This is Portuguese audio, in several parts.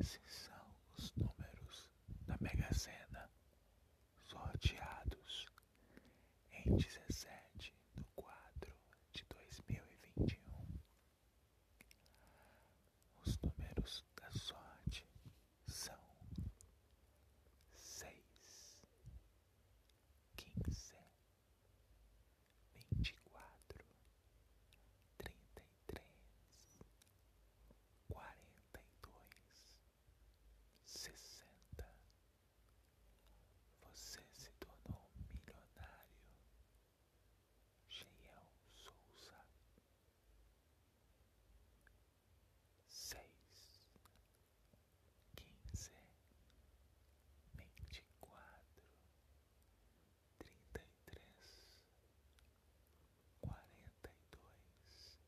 Esses são os números da Mega Sena sorteados em 17 de 4 de 2021. Os números da sorte são seis, quinze, vinte e quatro, trinta e três, quarenta e dois, sessenta. Você se tornou milionário. Geiel Souza. Seis, quinze, vinte e quatro, trinta e três, quarenta e dois,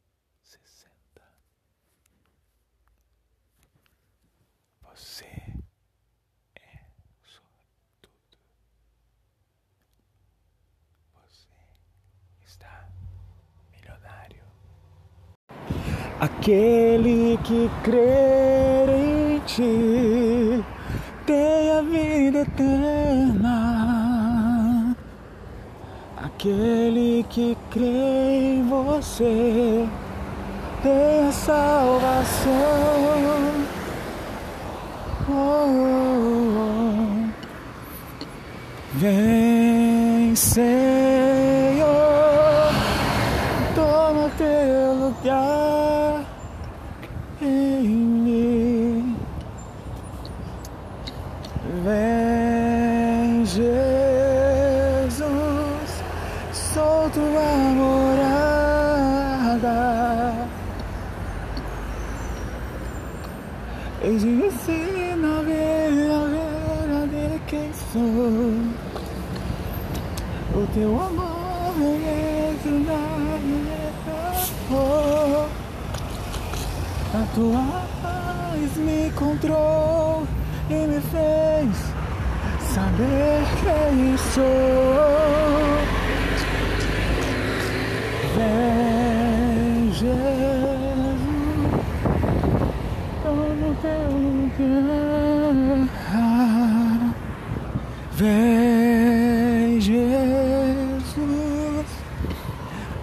sessenta. Você é sortudo. Você está milionário. Aquele que crer em ti tem a vida eterna. Aquele que crê em você tem a salvação. Vem, A tua paz me encontrou e me fez saber quem sou. Vem, Jesus, toma teu lugar. Vem, Jesus,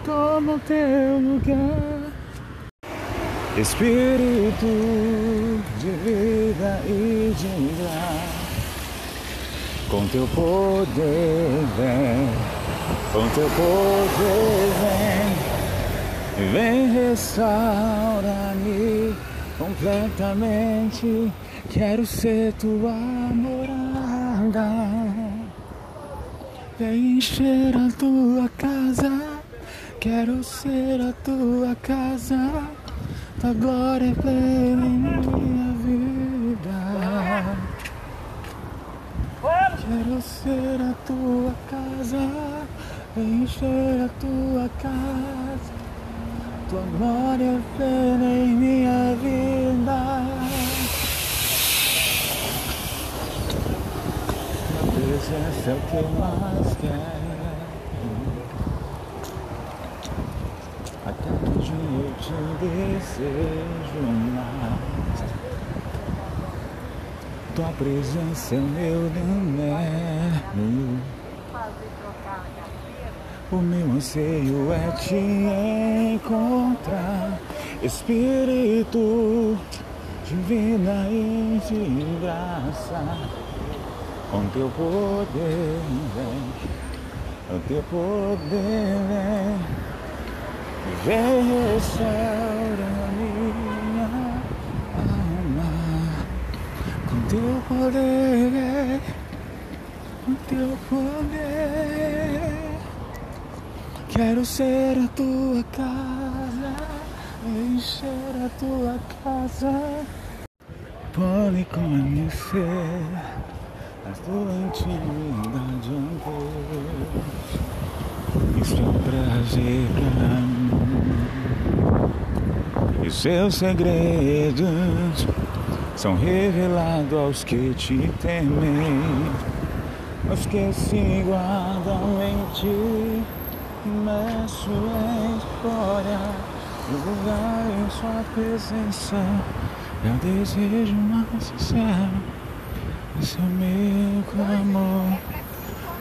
toma o teu lugar. Espírito de vida e de graça, com teu poder vem, com teu poder vem, vem restaura-me completamente. Quero ser tua morada. Vem encher a tua casa. Quero ser a tua casa. Tua glória é plena em minha vida. Quero ser a tua casa. Encher a tua casa. Tua glória é plena em minha vida. Presença é o que eu mais quero. Até que dia eu te desejo mais. Tua presença é o meu remédio. O meu anseio é te encontrar, Espírito divina e de graça. Com teu poder vem, com teu poder vem restaura minha alma. Com teu poder com teu poder. Quero ser a tua casa, encher a tua casa. Pode conhecer a tua intimidade, amor. Isso é um prazer pra mim. E seus segredos são revelados aos que te temem, aos que se guardam em ti imerso em no lugar em sua presença, o desejo mais sincero. Esse é meu clamor.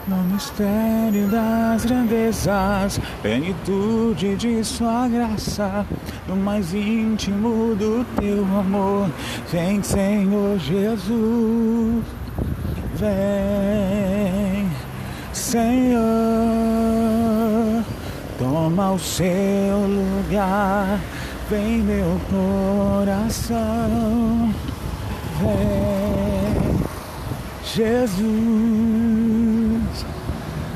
No mistério das grandezas, plenitude de sua graça, no mais íntimo do teu amor, vem Senhor Jesus, vem Senhor, toma o seu lugar, vem meu coração, vem Jesus.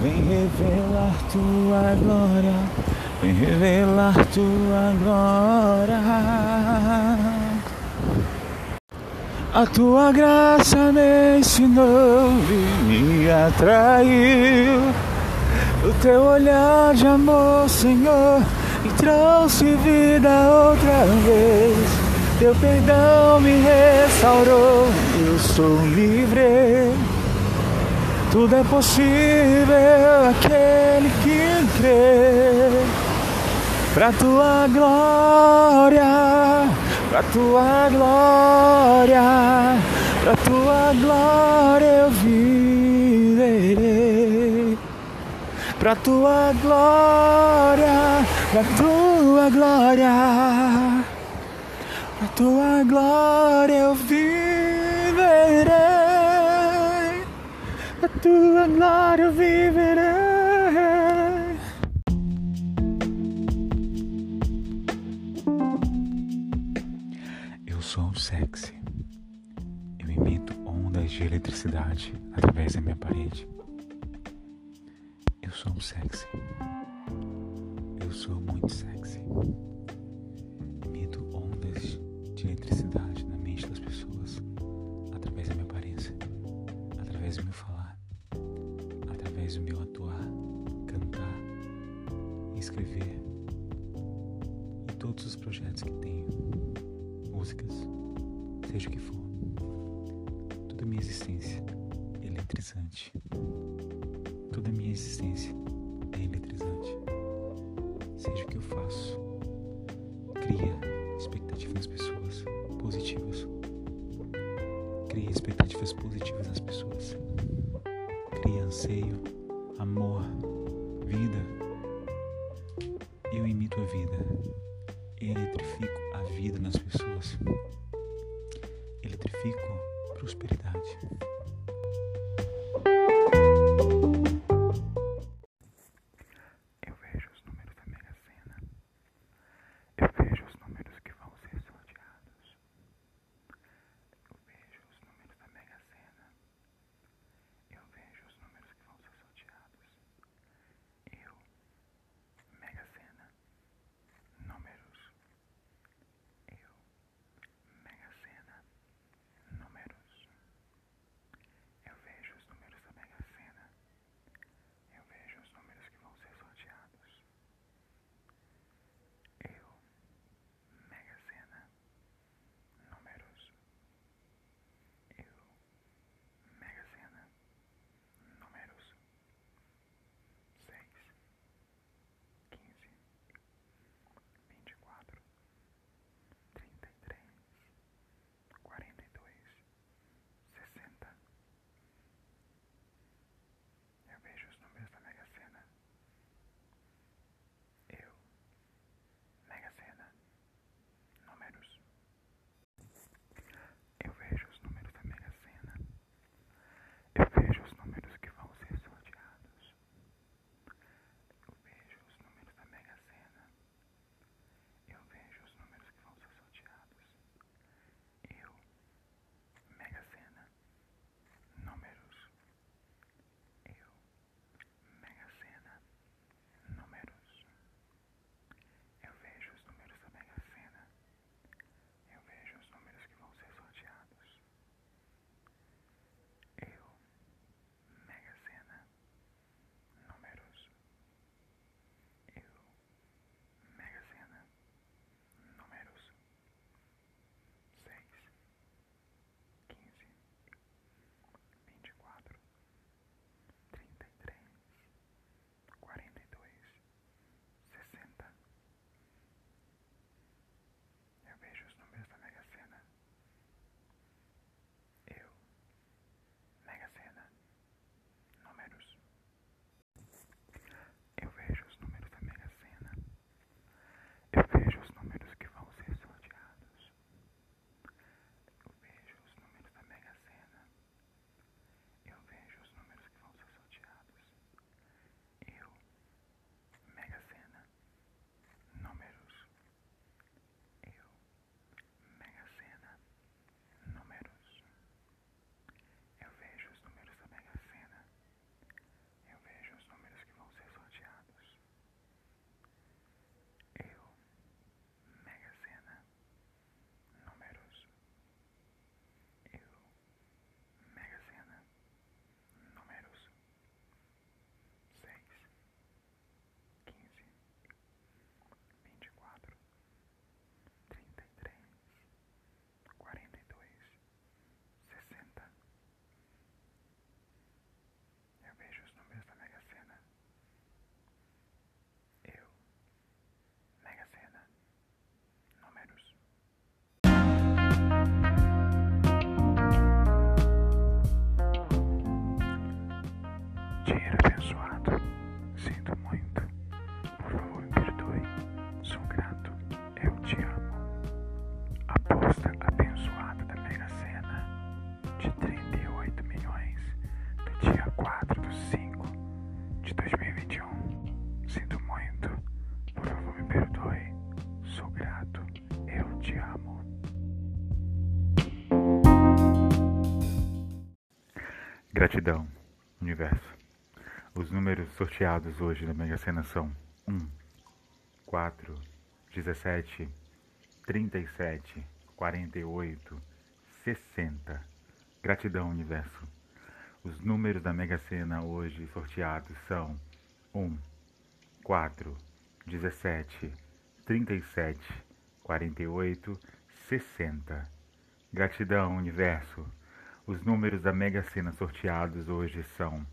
Vem revelar tua glória, vem revelar tua glória. A tua graça me ensinou e me atraiu. O teu olhar de amor, Senhor, me trouxe vida outra vez. Teu perdão me restaurou, eu sou livre. Tudo é possível aquele que crê. Pra tua glória, pra tua glória, pra tua glória eu viverei. Pra tua glória, pra tua glória, pra tua glória eu viverei tua glória viverei. Eu sou sexy. Eu emito ondas de eletricidade através da minha parede. Eu sou sexy. Eu sou muito sexy. Seja o que eu faço, cria expectativas nas pessoas positivas. Cria expectativas positivas nas pessoas. Cria anseio amor, Gratidão, universo. Os números sorteados hoje na Mega Sena são 1, 4, 17, 37, 48, 60. Gratidão, universo. Os números da Mega Sena hoje sorteados são 1, 4, 17, 37, 48, 60. Gratidão, universo. Os números da Mega Sena sorteados hoje são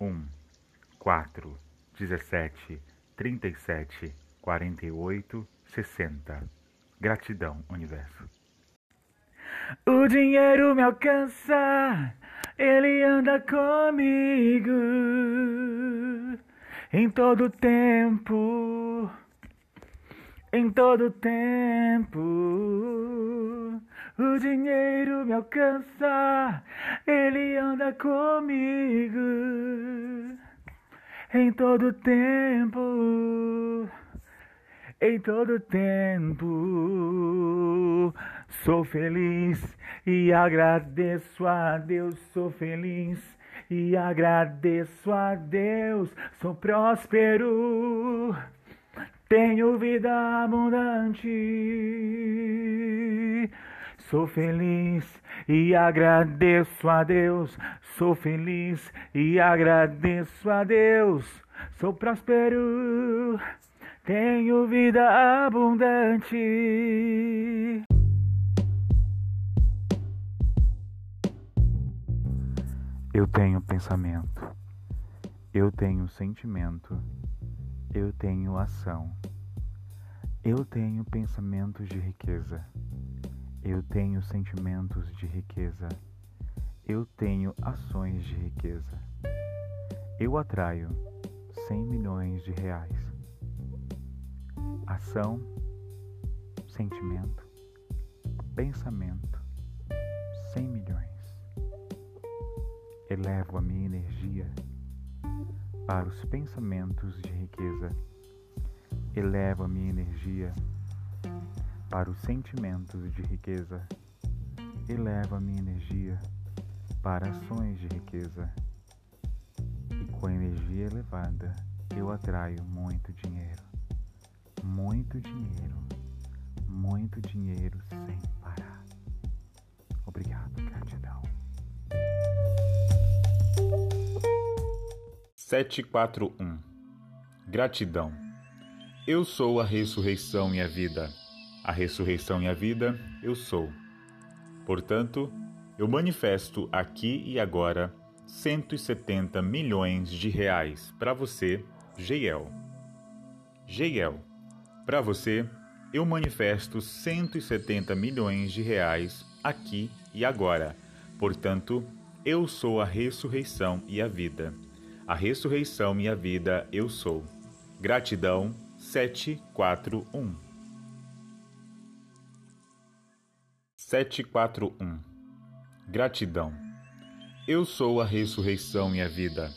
1, 4, 17, 37, 48, 60. Gratidão, universo. O dinheiro me alcança, ele anda comigo em todo tempo, em todo tempo. O dinheiro me alcança, ele anda comigo em todo tempo, em todo tempo. Sou feliz e agradeço a Deus, sou feliz e agradeço a Deus, sou próspero. Tenho vida abundante. Sou feliz e agradeço a Deus. Sou feliz e agradeço a Deus. Sou próspero, tenho vida abundante. Eu tenho pensamento, eu tenho sentimento, eu tenho ação, eu tenho pensamentos de riqueza. Eu tenho sentimentos de riqueza. Eu tenho ações de riqueza. Eu atraio 100 milhões de reais. Ação, sentimento, pensamento, 100 milhões. Elevo a minha energia para os pensamentos de riqueza. Elevo a minha energia para os sentimentos de riqueza. Eleva minha energia para ações de riqueza. E com a energia elevada, eu atraio muito dinheiro. Muito dinheiro. Muito dinheiro sem parar. Obrigado, gratidão. 741 Gratidão. Eu sou a ressurreição e a vida a ressurreição e a vida, eu sou. Portanto, eu manifesto aqui e agora 170 milhões de reais para você, Geiel. Geiel, para você, eu manifesto 170 milhões de reais aqui e agora. Portanto, eu sou a ressurreição e a vida. A ressurreição e a vida eu sou. Gratidão 741 741 Gratidão. Eu sou a ressurreição e a vida.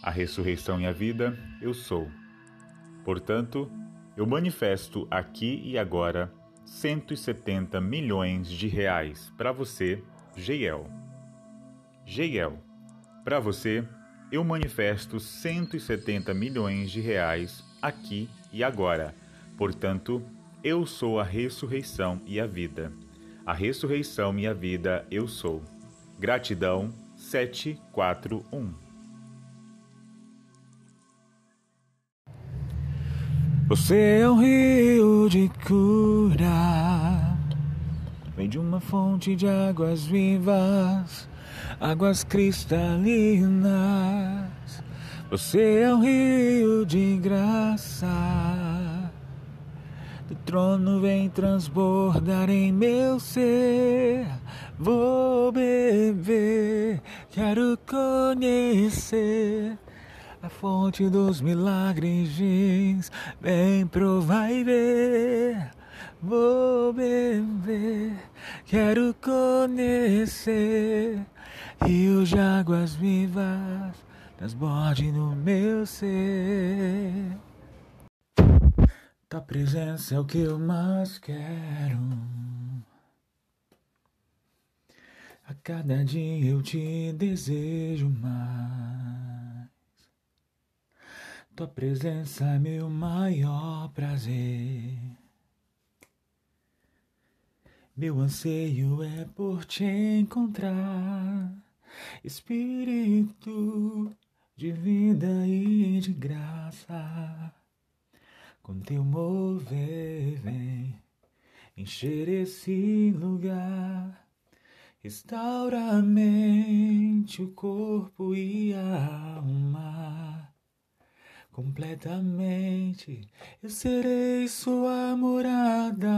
A ressurreição e a vida eu sou. Portanto, eu manifesto aqui e agora 170 milhões de reais para você, Geiel. Geiel, para você, eu manifesto 170 milhões de reais aqui e agora. Portanto, eu sou a ressurreição e a vida a ressurreição e a vida eu sou. Gratidão 741 Você é um rio de cura, vem de uma fonte de águas vivas, águas cristalinas. Você é um rio de graça do trono vem transbordar em meu ser. Vou beber, quero conhecer a fonte dos milagres. Vem provar e ver. Vou beber, quero conhecer rios de águas vivas transborde no meu ser. Tua presença é o que eu mais quero. A cada dia eu te desejo mais. Tua presença é meu maior prazer. Meu anseio é por te encontrar, Espírito de vida e de graça. Com teu mover, vem encher esse lugar. Restaura a mente, o corpo e a alma. Completamente eu serei sua morada.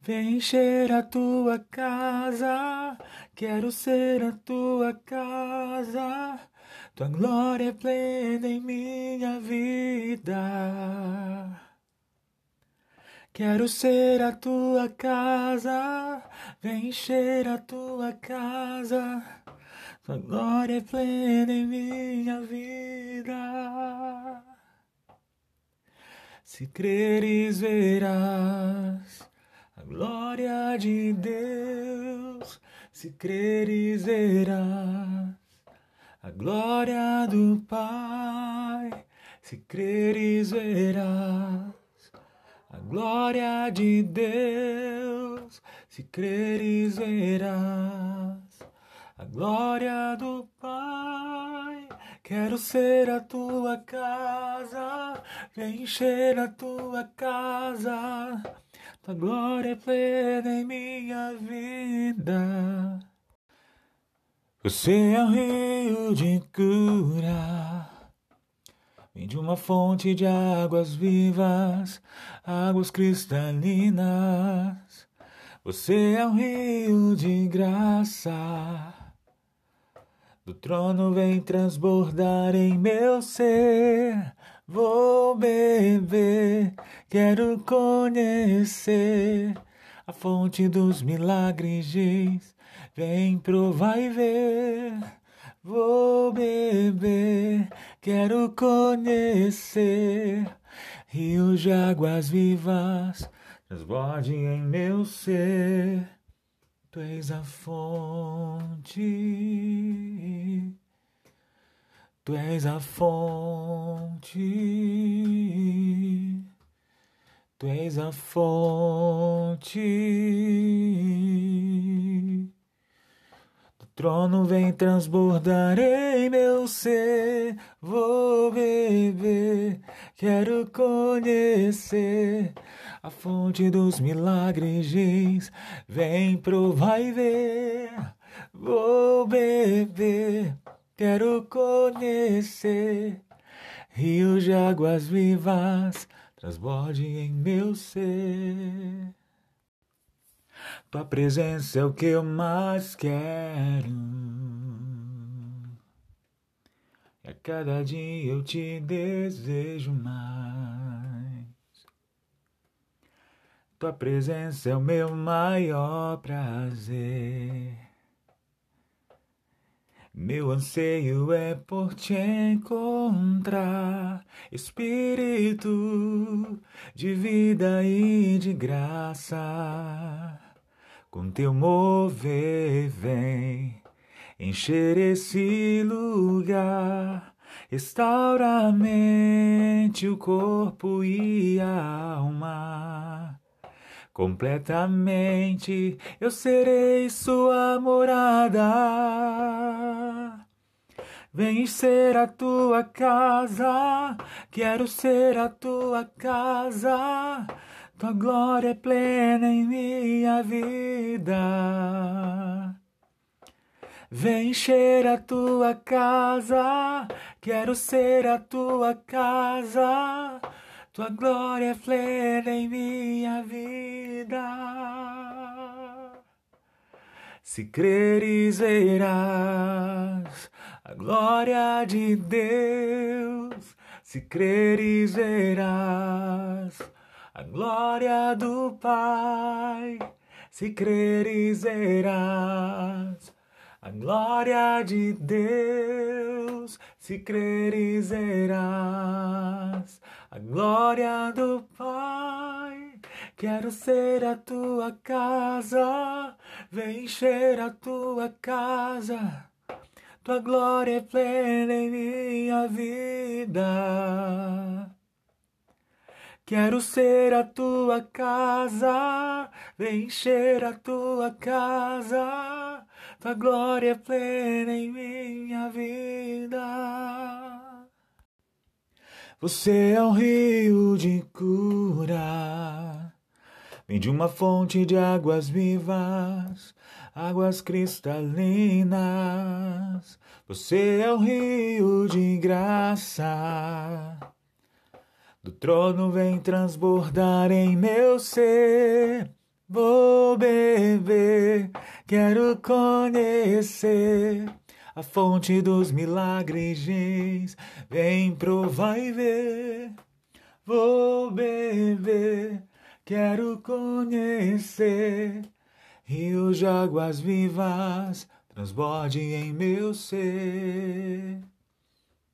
Vem encher a tua casa, quero ser a tua casa. Tua glória é plena em minha vida. Quero ser a tua casa, vem encher a tua casa. Tua glória é plena em minha vida. Se creres, verás a glória de Deus. Se creres, verás a glória do Pai. Se creres, verás a glória de Deus. Se creres, verás a glória do Pai. Quero ser a tua casa, encher a tua casa. Tua glória é plena em minha vida. Você é um rio de cura. Vem de uma fonte de águas vivas, águas cristalinas. Você é um rio de graça. Do trono vem transbordar em meu ser. Vou beber, quero conhecer a fonte dos milagres. Diz, vem provar e ver. Vou beber, quero conhecer rios de águas vivas, transborde em meu ser. Tu és a fonte, tu és a fonte, tu és a fonte. Trono vem transbordar em meu ser, vou beber, quero conhecer a fonte dos milagres Vem provar e ver. Vou beber, quero conhecer. Rios de águas vivas transborde em meu ser. Tua presença é o que eu mais quero. E a cada dia eu te desejo mais. Tua presença é o meu maior prazer. Meu anseio é por te encontrar, Espírito de vida e de graça. Com teu mover, vem encher esse lugar. Restaura a mente, o corpo e a alma completamente eu serei sua morada. Vem ser a tua casa, quero ser a tua casa. Tua glória é plena em minha vida. Vem encher a tua casa, quero ser a tua casa. Tua glória é plena em minha vida. Se creres, verás a glória de Deus. Se creres, verás a glória do Pai. Se creres, verás a glória de Deus. Se creres, verás a glória do Pai. Quero ser a tua casa, vem encher a tua casa. Tua glória é plena em minha vida. Quero ser a tua casa, vem encher a tua casa, tua glória é plena em minha vida. Você é um rio de cura, vem de uma fonte de águas vivas, águas cristalinas. Você é um rio de graça do trono vem transbordar em meu ser. Vou beber, quero conhecer a fonte dos milagres. Vem provar e ver. Vou beber, quero conhecer. Rios de águas vivas transborde em meu ser.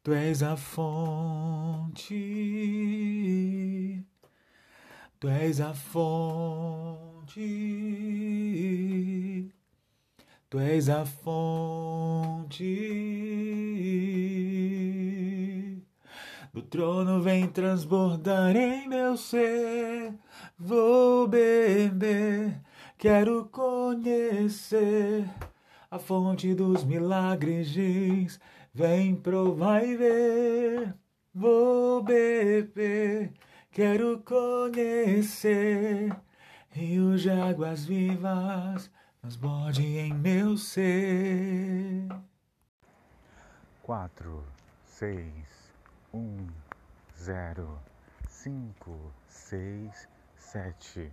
Tu és a fonte, Tu és a fonte, Tu és a fonte. Do trono vem transbordar em meu ser, vou beber, quero conhecer a fonte dos milagres Vem provar e ver, vou beber, quero conhecer. Rios de águas vivas transborde em meu ser. Quatro, seis, um, zero, cinco, seis, sete.